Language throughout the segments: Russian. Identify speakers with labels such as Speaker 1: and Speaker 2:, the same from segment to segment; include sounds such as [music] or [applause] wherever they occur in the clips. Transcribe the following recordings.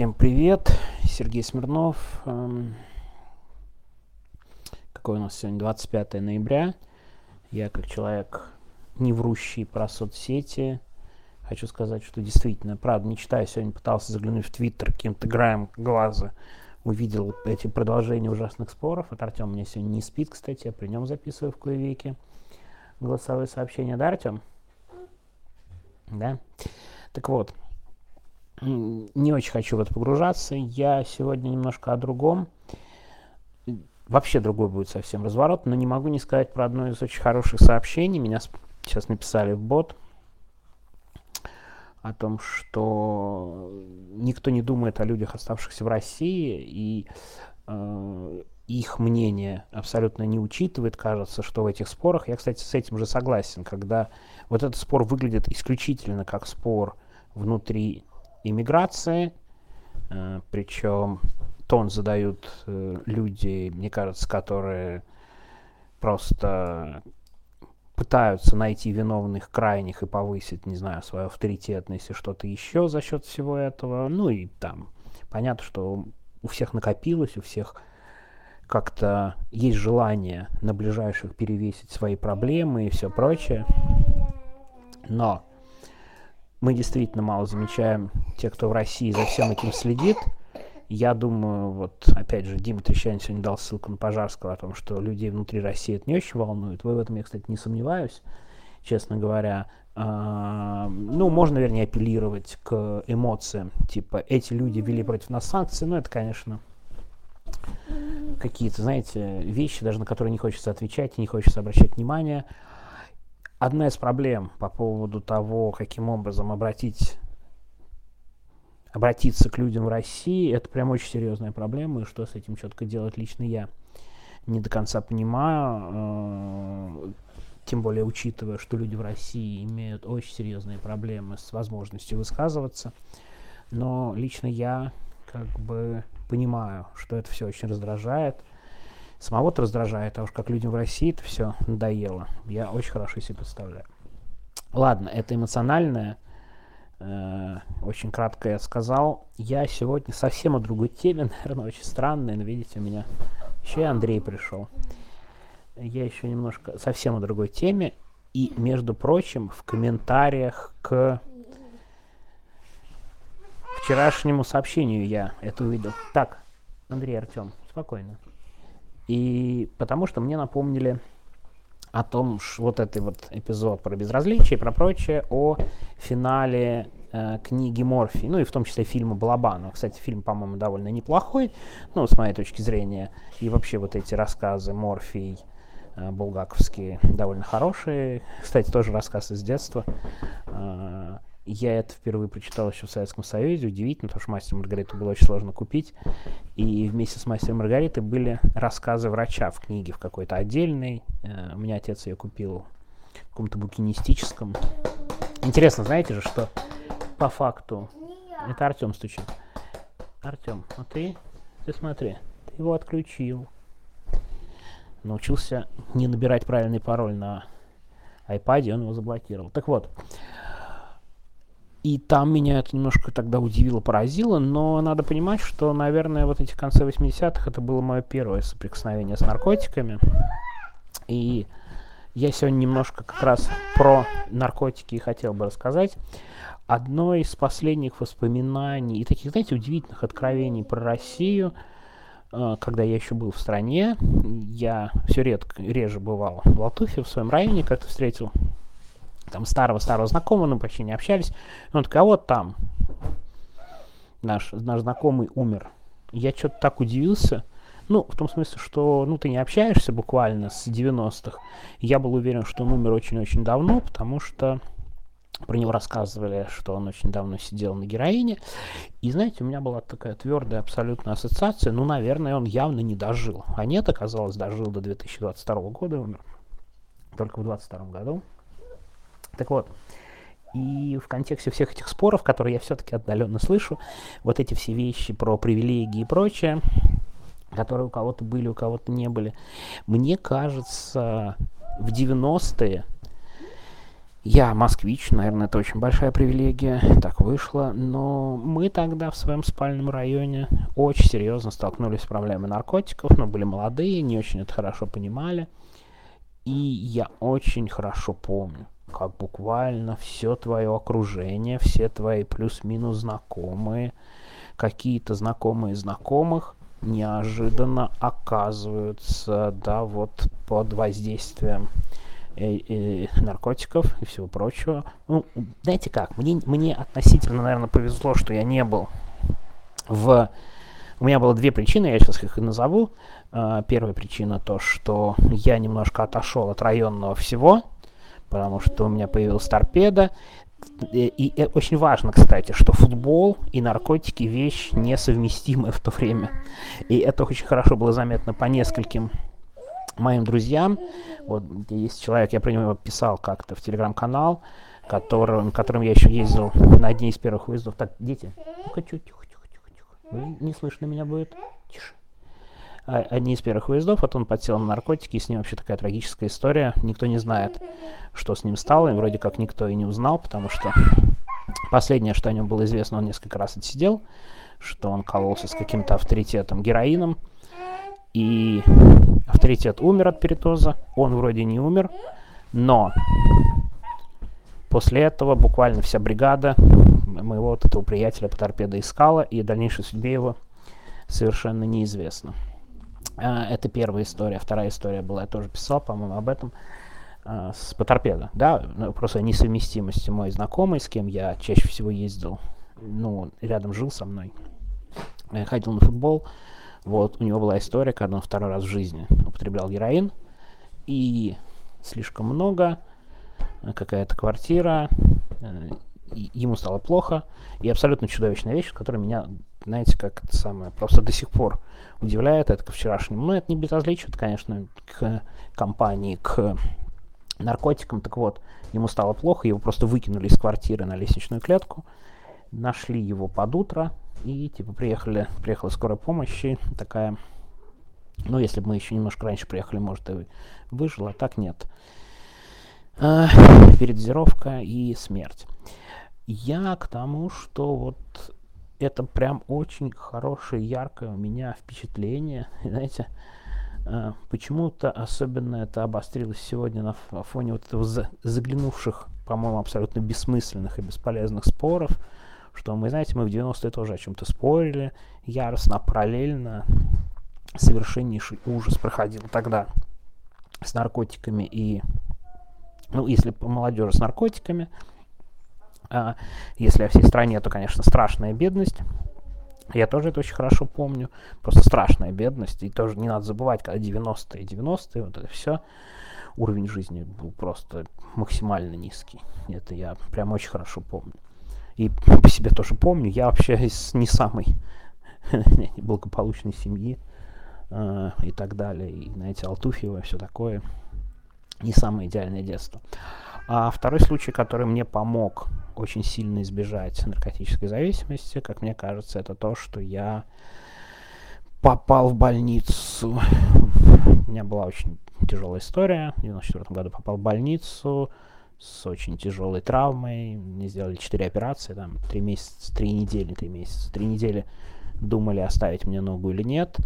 Speaker 1: Всем привет, Сергей Смирнов. Эм, какой у нас сегодня 25 ноября. Я как человек, не врущий про соцсети, хочу сказать, что действительно, правда, не читаю, сегодня пытался заглянуть в Твиттер каким-то краем глаза, увидел эти продолжения ужасных споров. Вот Артем мне сегодня не спит, кстати, я при нем записываю в кое голосовые сообщения. Да, Артем? Да? Так вот, не очень хочу в это погружаться. Я сегодня немножко о другом. Вообще другой будет совсем разворот, но не могу не сказать про одно из очень хороших сообщений. Меня сейчас написали в бот о том, что никто не думает о людях, оставшихся в России, и э, их мнение абсолютно не учитывает. Кажется, что в этих спорах, я, кстати, с этим же согласен, когда вот этот спор выглядит исключительно как спор внутри иммиграции, э, причем тон задают э, люди, мне кажется, которые просто пытаются найти виновных крайних и повысить, не знаю, свою авторитетность и что-то еще за счет всего этого. Ну и там понятно, что у всех накопилось, у всех как-то есть желание на ближайших перевесить свои проблемы и все прочее. Но мы действительно мало замечаем те, кто в России за всем этим следит. Я думаю, вот опять же, Дима Трещанин сегодня дал ссылку на Пожарского о том, что людей внутри России это не очень волнует. Вы в этом я, кстати, не сомневаюсь, честно говоря. А, ну, можно, вернее, апеллировать к эмоциям. Типа, эти люди ввели против нас санкции. Ну, это, конечно, какие-то, знаете, вещи, даже на которые не хочется отвечать не хочется обращать внимание. Одна из проблем по поводу того, каким образом обратить, обратиться к людям в России, это прям очень серьезная проблема, и что с этим четко делать лично я не до конца понимаю, э, тем более учитывая, что люди в России имеют очень серьезные проблемы с возможностью высказываться. Но лично я как бы понимаю, что это все очень раздражает, Самого-то раздражает, а уж как людям в России это все надоело. Я очень хорошо себе представляю. Ладно, это эмоциональное. Э, очень кратко я сказал. Я сегодня совсем о другой теме, [laughs] наверное, очень странной, но видите, у меня еще и Андрей пришел. Я еще немножко совсем о другой теме. И, между прочим, в комментариях к вчерашнему сообщению я это увидел. Так, Андрей Артем, спокойно. И потому что мне напомнили о том, что вот этот вот эпизод про безразличие и про прочее, о финале э, книги Морфи, ну и в том числе фильма Балабанова. Кстати, фильм, по-моему, довольно неплохой, ну, с моей точки зрения. И вообще вот эти рассказы Морфий, э, булгаковские, довольно хорошие. Кстати, тоже рассказ из детства. Э, я это впервые прочитал еще в Советском Союзе. Удивительно, потому что «Мастер Маргариту» было очень сложно купить. И вместе с «Мастером Маргаритой» были рассказы врача в книге в какой-то отдельной. Э, у меня отец ее купил в каком-то букинистическом. Интересно, знаете же, что по факту... Это Артем стучит. Артем, а ты? Ты смотри, ты его отключил. Научился не набирать правильный пароль на iPad, он его заблокировал. Так вот, и там меня это немножко тогда удивило, поразило, но надо понимать, что, наверное, вот эти концы 80-х это было мое первое соприкосновение с наркотиками. И я сегодня немножко как раз про наркотики хотел бы рассказать. Одно из последних воспоминаний и таких, знаете, удивительных откровений про Россию, э, когда я еще был в стране, я все редко, реже бывал в Латуфе, в своем районе как-то встретил там старого-старого знакомого, мы почти не общались. Он такой, а вот там наш, наш знакомый умер. Я что-то так удивился. Ну, в том смысле, что ну, ты не общаешься буквально с 90-х. Я был уверен, что он умер очень-очень давно, потому что про него рассказывали, что он очень давно сидел на героине. И знаете, у меня была такая твердая абсолютная ассоциация, ну, наверное, он явно не дожил. А нет, оказалось, дожил до 2022 года, умер только в 2022 году. Так вот, и в контексте всех этих споров, которые я все-таки отдаленно слышу, вот эти все вещи про привилегии и прочее, которые у кого-то были, у кого-то не были, мне кажется, в 90-е Я москвич, наверное, это очень большая привилегия, так вышло, но мы тогда в своем спальном районе очень серьезно столкнулись с проблемой наркотиков, но были молодые, не очень это хорошо понимали, и я очень хорошо помню, как буквально все твое окружение, все твои плюс-минус знакомые, какие-то знакомые знакомых неожиданно оказываются, да, вот под воздействием и, и наркотиков и всего прочего. Ну, знаете как, мне, мне относительно, наверное, повезло, что я не был в... У меня было две причины, я сейчас их и назову. Uh, первая причина то, что я немножко отошел от районного всего, потому что у меня появилась торпеда. И, и, и очень важно, кстати, что футбол и наркотики вещь несовместимая в то время. И это очень хорошо было заметно по нескольким моим друзьям. Вот есть человек, я про него писал как-то в телеграм-канал, которым, которым я еще ездил на одни из первых выездов. Так, дети, тихо, тихо, тихо, тихо, тихо. Не слышно меня будет? Тише. А, одни из первых выездов, вот он подсел на наркотики, и с ним вообще такая трагическая история. Никто не знает, что с ним стало, и вроде как никто и не узнал, потому что последнее, что о нем было известно, он несколько раз отсидел, что он кололся с каким-то авторитетом героином, и авторитет умер от перитоза, он вроде не умер, но после этого буквально вся бригада моего вот этого приятеля по торпедо искала, и дальнейшей судьбе его совершенно неизвестно. А, это первая история. Вторая история была, я тоже писал, по-моему, об этом. А, с по торпедо. Да, ну, просто несовместимости мой знакомый, с кем я чаще всего ездил, ну, рядом жил со мной, я ходил на футбол, вот, у него была история, когда он второй раз в жизни употреблял героин, и слишком много, какая-то квартира, ему стало плохо, и абсолютно чудовищная вещь, которая меня, знаете, как это самое, просто до сих пор удивляет, это ко вчерашнему, ну, это не безразличие, конечно, к компании, к наркотикам, так вот, ему стало плохо, его просто выкинули из квартиры на лестничную клетку, нашли его под утро, и типа приехали, приехала скорая помощь, и такая, ну если бы мы еще немножко раньше приехали, может и выжил, а так нет. А, передозировка и смерть. Я к тому, что вот это прям очень хорошее, яркое у меня впечатление, [laughs] знаете, а, почему-то особенно это обострилось сегодня на фоне вот этого заглянувших, по-моему, абсолютно бессмысленных и бесполезных споров, что мы, знаете, мы в 90-е тоже о чем-то спорили, яростно, параллельно, совершеннейший ужас проходил тогда с наркотиками и, ну, если по молодежи с наркотиками, если о всей стране, то, конечно, страшная бедность. Я тоже это очень хорошо помню. Просто страшная бедность. И тоже не надо забывать, когда 90-е, 90-е, вот это все, уровень жизни был просто максимально низкий. Это я прям очень хорошо помню и по себе тоже помню, я вообще из не самой [laughs] благополучной семьи э, и так далее, и, знаете, Алтуфьева, все такое, не самое идеальное детство. А второй случай, который мне помог очень сильно избежать наркотической зависимости, как мне кажется, это то, что я попал в больницу. У меня была очень тяжелая история. В 94 году попал в больницу с очень тяжелой травмой. Мне сделали 4 операции, там 3 месяца, 3 недели, 3 месяца. 3 недели думали, оставить мне ногу или нет.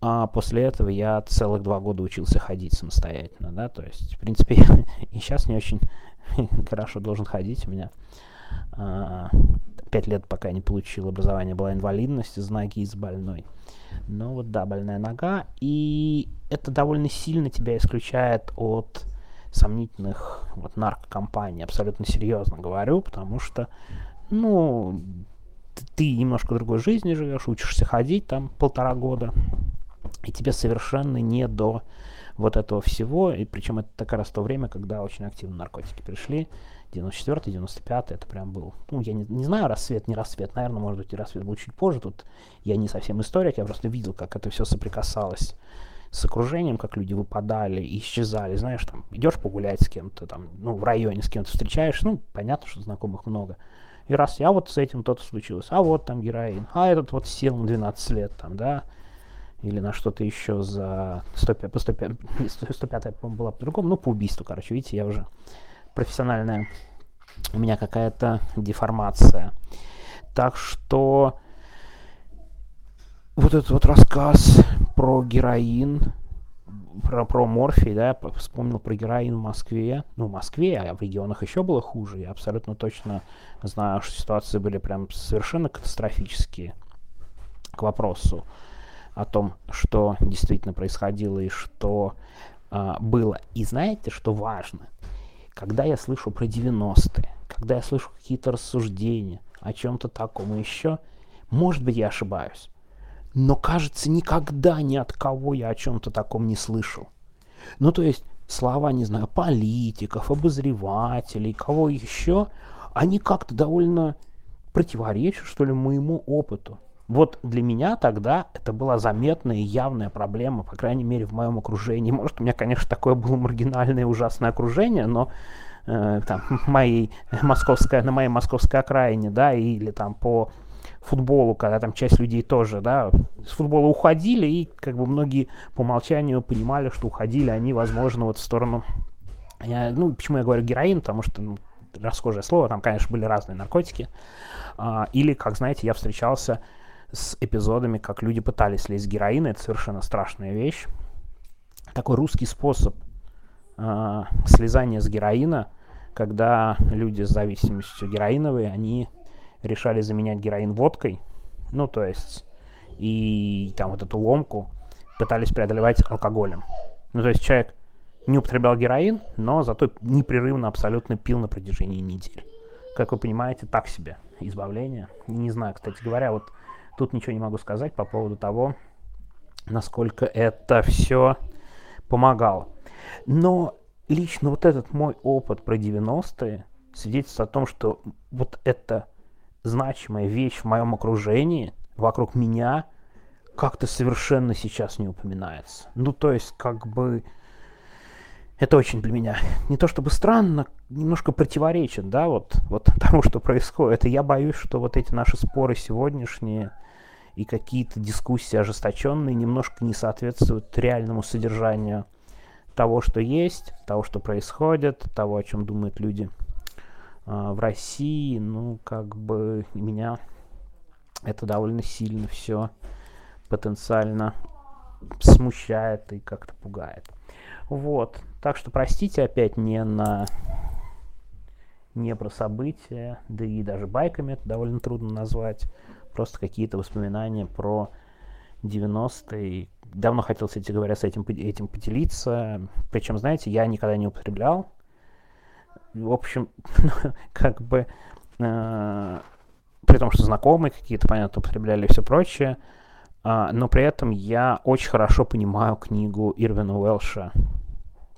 Speaker 1: А после этого я целых два года учился ходить самостоятельно, да, то есть, в принципе, [laughs] и сейчас не очень [laughs] хорошо должен ходить. У меня а, пять лет, пока я не получил образование, была инвалидность из ноги, из больной. Ну вот, да, больная нога, и это довольно сильно тебя исключает от сомнительных вот, наркокомпаний. Абсолютно серьезно говорю, потому что, ну, ты немножко другой жизни живешь, учишься ходить там полтора года, и тебе совершенно не до вот этого всего, и причем это как раз то время, когда очень активно наркотики пришли, 94-й, 95-й, это прям был, ну, я не, не знаю, рассвет, не рассвет, наверное, может быть, и рассвет был чуть позже, тут я не совсем историк, я просто видел, как это все соприкасалось с окружением, как люди выпадали, исчезали, знаешь, там, идешь погулять с кем-то, там, ну, в районе с кем-то встречаешь, ну, понятно, что знакомых много. И раз я вот с этим то-то случилось, а вот там героин, а этот вот сел на 12 лет, там, да, или на что-то еще за 105, по 105, 105 [laughs] по-моему, была по-другому, ну, по убийству, короче, видите, я уже профессиональная у меня какая-то деформация. Так что вот этот вот рассказ про героин, про, про морфий, да, вспомнил про героин в Москве. Ну, в Москве, а в регионах еще было хуже. Я абсолютно точно знаю, что ситуации были прям совершенно катастрофические к вопросу о том, что действительно происходило и что а, было. И знаете, что важно? Когда я слышу про 90-е, когда я слышу какие-то рассуждения о чем-то таком еще, может быть, я ошибаюсь. Но, кажется, никогда ни от кого я о чем-то таком не слышал. Ну, то есть, слова, не знаю, политиков, обозревателей, кого еще, они как-то довольно противоречат, что ли, моему опыту. Вот для меня тогда это была заметная и явная проблема, по крайней мере, в моем окружении. Может, у меня, конечно, такое было маргинальное и ужасное окружение, но э, там, моей московской, на моей московской окраине, да, или там по футболу, когда там часть людей тоже, да, с футбола уходили, и как бы многие по умолчанию понимали, что уходили они, возможно, вот в сторону, я, ну, почему я говорю героин, потому что, ну, расхожее слово, там, конечно, были разные наркотики, а, или, как знаете, я встречался с эпизодами, как люди пытались лезть с героина. Это совершенно страшная вещь. Такой русский способ э, слезания с героина, когда люди с зависимостью героиновой, они решали заменять героин водкой. Ну, то есть, и там вот эту ломку пытались преодолевать алкоголем. Ну, то есть человек не употреблял героин, но зато непрерывно абсолютно пил на протяжении недель. Как вы понимаете, так себе избавление. Не знаю, кстати говоря, вот Тут ничего не могу сказать по поводу того, насколько это все помогало. Но лично вот этот мой опыт про 90-е свидетельствует о том, что вот эта значимая вещь в моем окружении, вокруг меня, как-то совершенно сейчас не упоминается. Ну, то есть, как бы, это очень для меня не то чтобы странно, немножко противоречит, да, вот, вот [laughs] тому, что происходит. И я боюсь, что вот эти наши споры сегодняшние, и какие-то дискуссии ожесточенные немножко не соответствуют реальному содержанию того, что есть, того, что происходит, того, о чем думают люди э, в России. Ну, как бы меня это довольно сильно все потенциально смущает и как-то пугает. Вот. Так что простите опять не на не про события, да и даже байками это довольно трудно назвать просто какие-то воспоминания про 90-е. Давно хотел, кстати говоря, с этим, этим поделиться. Причем, знаете, я никогда не употреблял. В общем, [laughs] как бы... Э, при том, что знакомые какие-то, понятно, употребляли и все прочее. Э, но при этом я очень хорошо понимаю книгу Ирвина Уэлша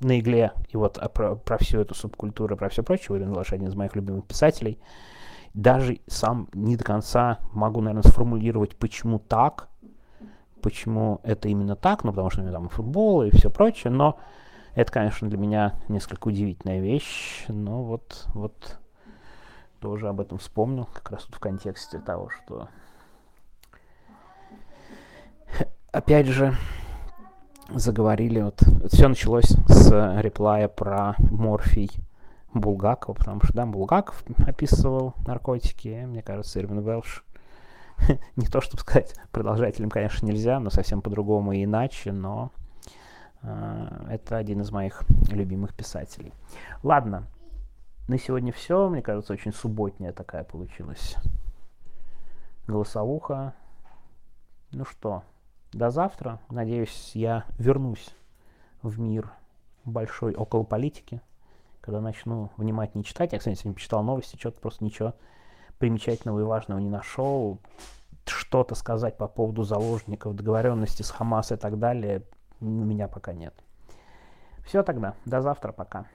Speaker 1: на игле и вот а, про, про всю эту субкультуру, про все прочее. Ирвин Уэлш один из моих любимых писателей даже сам не до конца могу, наверное, сформулировать, почему так, почему это именно так, ну, потому что у меня там и футбол, и все прочее, но это, конечно, для меня несколько удивительная вещь, но вот, вот тоже об этом вспомнил, как раз тут в контексте того, что опять же заговорили, вот, вот все началось с реплая про морфий Булгакова, потому что, да, Булгаков описывал наркотики, мне кажется, Ирвин Велш, [laughs] не то, чтобы сказать, продолжателем, конечно, нельзя, но совсем по-другому и иначе, но э, это один из моих любимых писателей. Ладно, на сегодня все, мне кажется, очень субботняя такая получилась голосовуха. Ну что, до завтра. Надеюсь, я вернусь в мир большой около политики когда начну внимательнее читать, я, кстати, сегодня почитал новости, что-то просто ничего примечательного и важного не нашел, что-то сказать по поводу заложников, договоренности с Хамас и так далее, у меня пока нет. Все тогда, до завтра, пока.